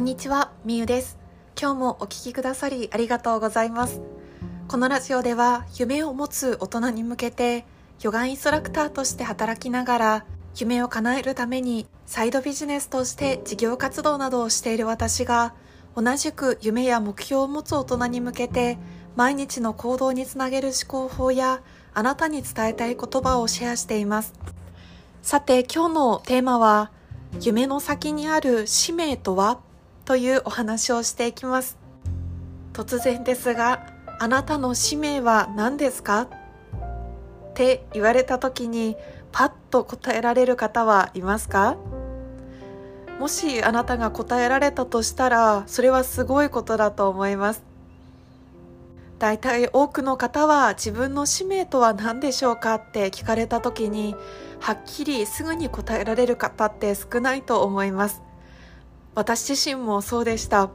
こんにちは、みゆです。今日もお聞きくださりありがとうございます。このラジオでは夢を持つ大人に向けてヨガインストラクターとして働きながら夢を叶えるためにサイドビジネスとして事業活動などをしている私が同じく夢や目標を持つ大人に向けて毎日の行動につなげる思考法やあなたに伝えたい言葉をシェアしています。さて今日のテーマは夢の先にある使命とは？というお話をしていきます。突然ですが、あなたの使命は何ですか？って言われた時にパッと答えられる方はいますか？もしあなたが答えられたとしたらそれはすごいことだと思います。大体多くの方は自分の使命とは何でしょうか？って聞かれた時にはっきりすぐに答えられる方って少ないと思います。私自身もそうでした。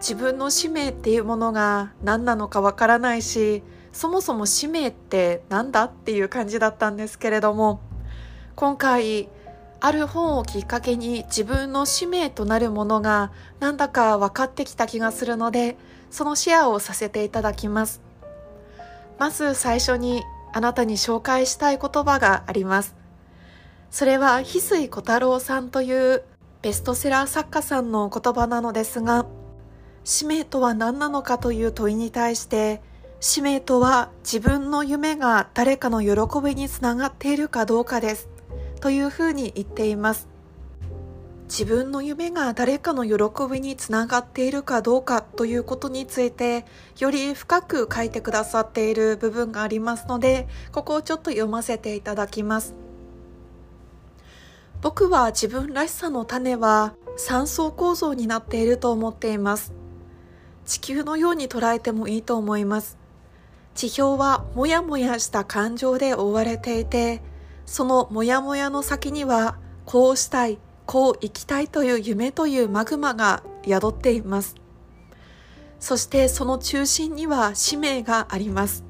自分の使命っていうものが何なのかわからないしそもそも使命って何だっていう感じだったんですけれども今回ある本をきっかけに自分の使命となるものがなんだか分かってきた気がするのでそのシェアをさせていただきます。まず最初にあなたに紹介したい言葉があります。それは翡翠小太郎さんというベストセラー作家さんの言葉なのですが使命とは何なのかという問いに対して使命とは自分の夢が誰かの喜びにつながっているかどうかですというふうに言っています。自分の夢が誰かの喜びにつながっているかどうかということについてより深く書いてくださっている部分がありますのでここをちょっと読ませていただきます。僕は自分らしさの種は3層構造になっていると思っています。地球のように捉えてもいいと思います。地表はもやもやした感情で覆われていてそのもやもやの先にはこうしたいこう生きたいという夢というマグマが宿っています。そしてその中心には使命があります。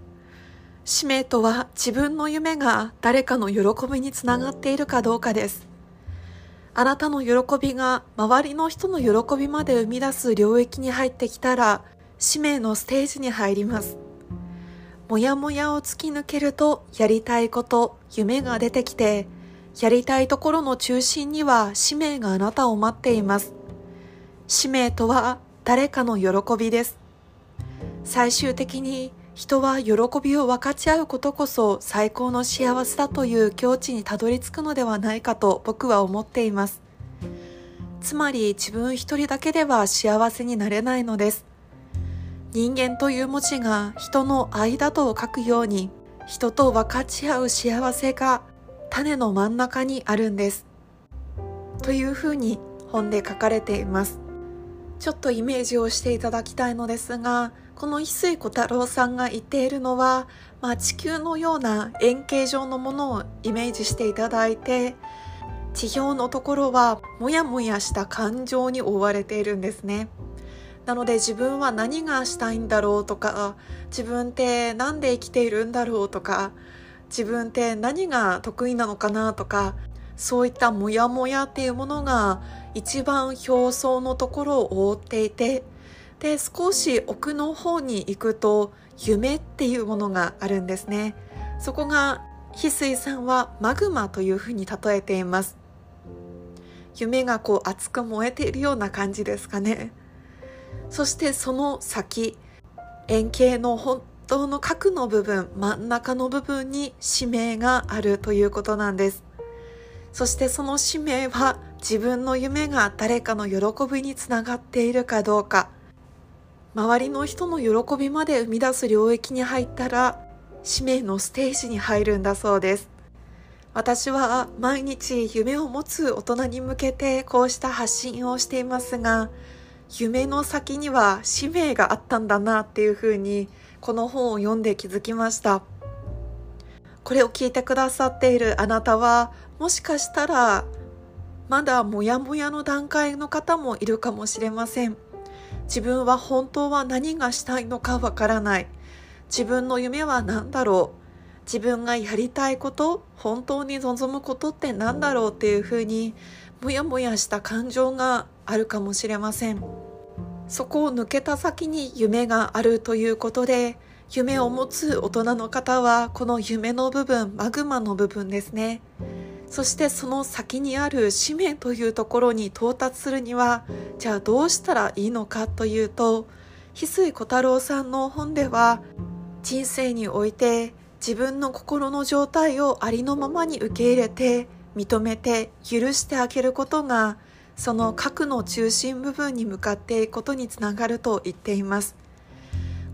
使命とは自分の夢が誰かの喜びにつながっているかどうかです。あなたの喜びが周りの人の喜びまで生み出す領域に入ってきたら使命のステージに入ります。もやもやを突き抜けるとやりたいこと夢が出てきてやりたいところの中心には使命があなたを待っています。使命とは誰かの喜びです。最終的に人は喜びを分かち合うことこそ最高の幸せだという境地にたどり着くのではないかと僕は思っています。つまり自分一人だけでは幸せになれないのです。人間という文字が人の間とを書くように人と分かち合う幸せが種の真ん中にあるんです。というふうに本で書かれています。ちょっとイメージをしていただきたいのですがこの翡翠小太郎さんが言っているのは、まあ、地球のような円形状のものをイメージしていただいて地表のところはもやもやした感情に覆われているんですね。なので自分は何がしたいんだろうとか自分って何で生きているんだろうとか自分って何が得意なのかなとかそういったモヤモヤっていうものが一番表層のところを覆っていてで少し奥の方に行くと夢っていうものがあるんですね。そこが翡翠さんはマグマというふうに例えています。夢がこう熱く燃えているような感じですかね。そしてその先円形の本当の核の部分真ん中の部分に使命があるということなんです。そしてその使命は自分の夢が誰かの喜びにつながっているかどうか。周りの人の喜びまで生み出す領域に入ったら使命のステージに入るんだそうです。私は毎日夢を持つ大人に向けてこうした発信をしていますが夢の先には使命があったんだなっていうふうにこの本を読んで気づきました。これを聞いてくださっているあなたはもしかしたらまだモヤモヤの段階の方もいるかもしれません。自分は本当は何がしたいのかわからない。自分の夢は何だろう。自分がやりたいこと本当に望むことって何だろうっていうふうにもやもやした感情があるかもしれません。そこを抜けた先に夢があるということで夢を持つ大人の方はこの夢の部分マグマの部分ですね。そしてその先にある使命というところに到達するにはじゃあどうしたらいいのかというと翡翠小太郎さんの本では人生において自分の心の状態をありのままに受け入れて認めて許してあげることがその核の中心部分に向かっていくことにつながると言っています。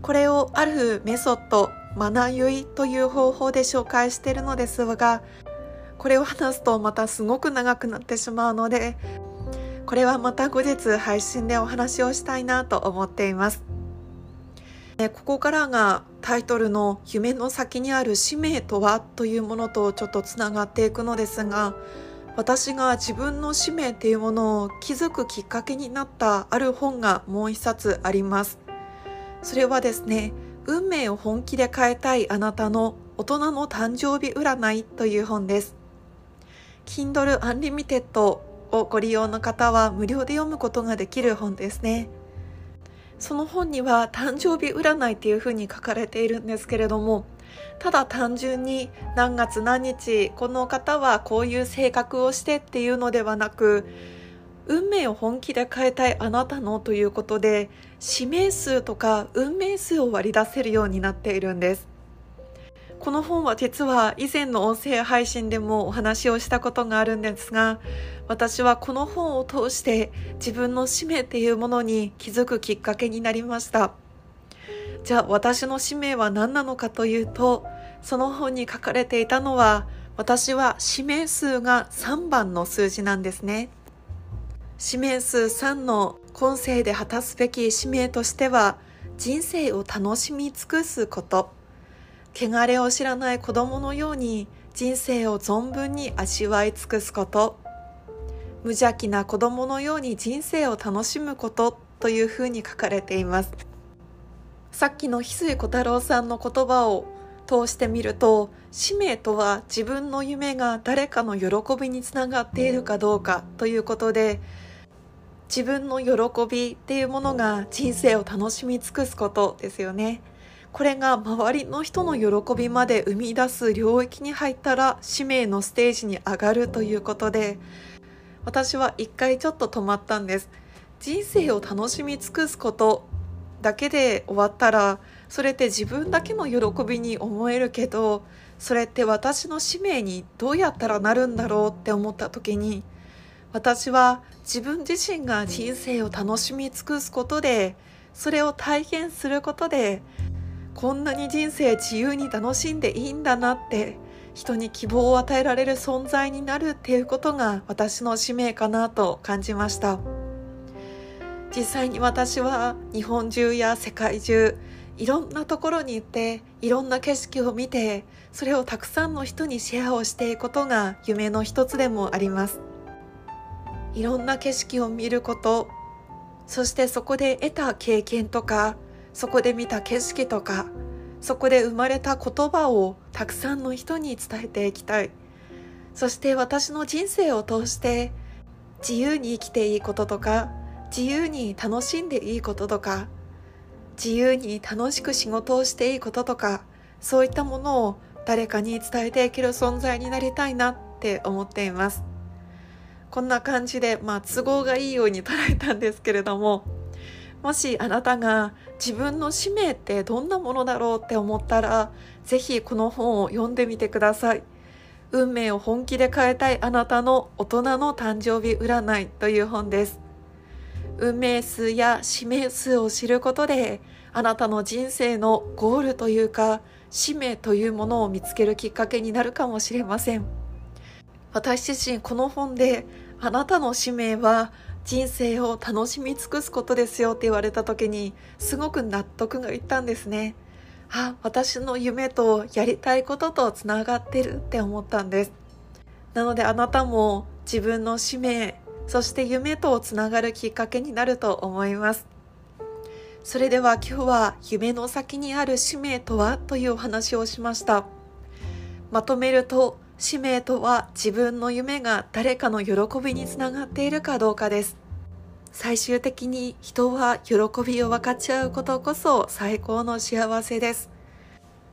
これをあるメソッドマナユイという方法で紹介しているのですがこれを話すとまたすごく長くなってしまうのでこれはまた後日配信でお話をしたいなと思っていますここからがタイトルの「夢の先にある使命とは?」というものとちょっとつながっていくのですが私が自分の使命っていうものを気づくきっかけになったある本がもう一冊ありますそれはですね運命を本気で変えたいあなたの大人の誕生日占いという本です Kindle Unlimited をご利用の方は無料で読むことができる本ですね。その本には誕生日占いっていうふうに書かれているんですけれどもただ単純に何月何日この方はこういう性格をしてっていうのではなく運命を本気で変えたいあなたのということで指名数とか運命数を割り出せるようになっているんです。この本は実は以前の音声配信でもお話をしたことがあるんですが私はこの本を通して自分の使命っていうものに気づくきっかけになりました。じゃあ私の使命は何なのかというとその本に書かれていたのは私は指名数が3番の数字なんですね。指名数3の今世で果たすべき使命としては人生を楽しみ尽くすこと。汚れを知らない子供のように人生を存分に味わい尽くすこと。無邪気な子供のように人生を楽しむこと。というふうに書かれています。さっきの翡翠小太郎さんの言葉を通してみると使命とは自分の夢が誰かの喜びにつながっているかどうか。ということで自分の喜びっていうものが人生を楽しみ尽くすことですよね。これが周りの人の喜びまで生み出す領域に入ったら使命のステージに上がるということで私は一回ちょっと止まったんです。人生を楽しみ尽くすことだけで終わったらそれって自分だけの喜びに思えるけどそれって私の使命にどうやったらなるんだろうって思った時に私は自分自身が人生を楽しみ尽くすことでそれを体験することでこんなに人生自由に楽しんでいいんだなって人に希望を与えられる存在になるっていうことが私の使命かなと感じました。実際に私は日本中や世界中いろんなところに行っていろんな景色を見てそれをたくさんの人にシェアをしていくことが夢の一つでもあります。いろんな景色を見ることそしてそこで得た経験とかそこで見た景色とかそこで生まれた言葉をたくさんの人に伝えていきたい。そして私の人生を通して自由に生きていいこととか自由に楽しんでいいこととか自由に楽しく仕事をしていいこととかそういったものを誰かに伝えていける存在になりたいなって思っています。こんな感じでまあ都合がいいように捉えたんですけれどももしあなたが自分の使命ってどんなものだろうって思ったら、ぜひこの本を読んでみてください。運命を本気で変えたいあなたの大人の誕生日占いという本です。運命数や使命数を知ることで、あなたの人生のゴールというか、使命というものを見つけるきっかけになるかもしれません。私自身この本で、あなたの使命は人生を楽しみ尽くすことですよって言われた時にすごく納得がいったんですね。あ私の夢とやりたいこととつながってるって思ったんです。なのであなたも自分の使命そして夢とつながるきっかけになると思います。それでは今日は夢の先にある使命とは？というお話をしました。まとめると使命とは自分の夢が誰かの喜びにつながっているかどうかです最終的に人は喜びを分かち合うことこそ最高の幸せです。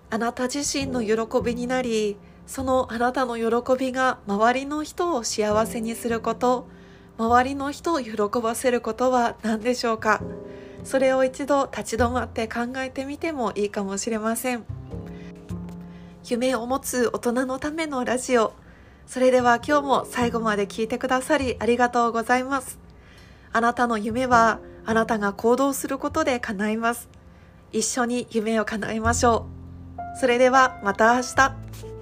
あなた自身の喜びになり、そのあなたの喜びが周りの人を幸せにすること、周りの人を喜ばせることは何でしょうか？それを一度立ち止まって考えてみてもいいかもしれません。夢を持つ大人のためのラジオ。それでは今日も最後まで聞いてくださりありがとうございます。あなたの夢はあなたが行動することで叶います。一緒に夢を叶えましょう。それではまた明日。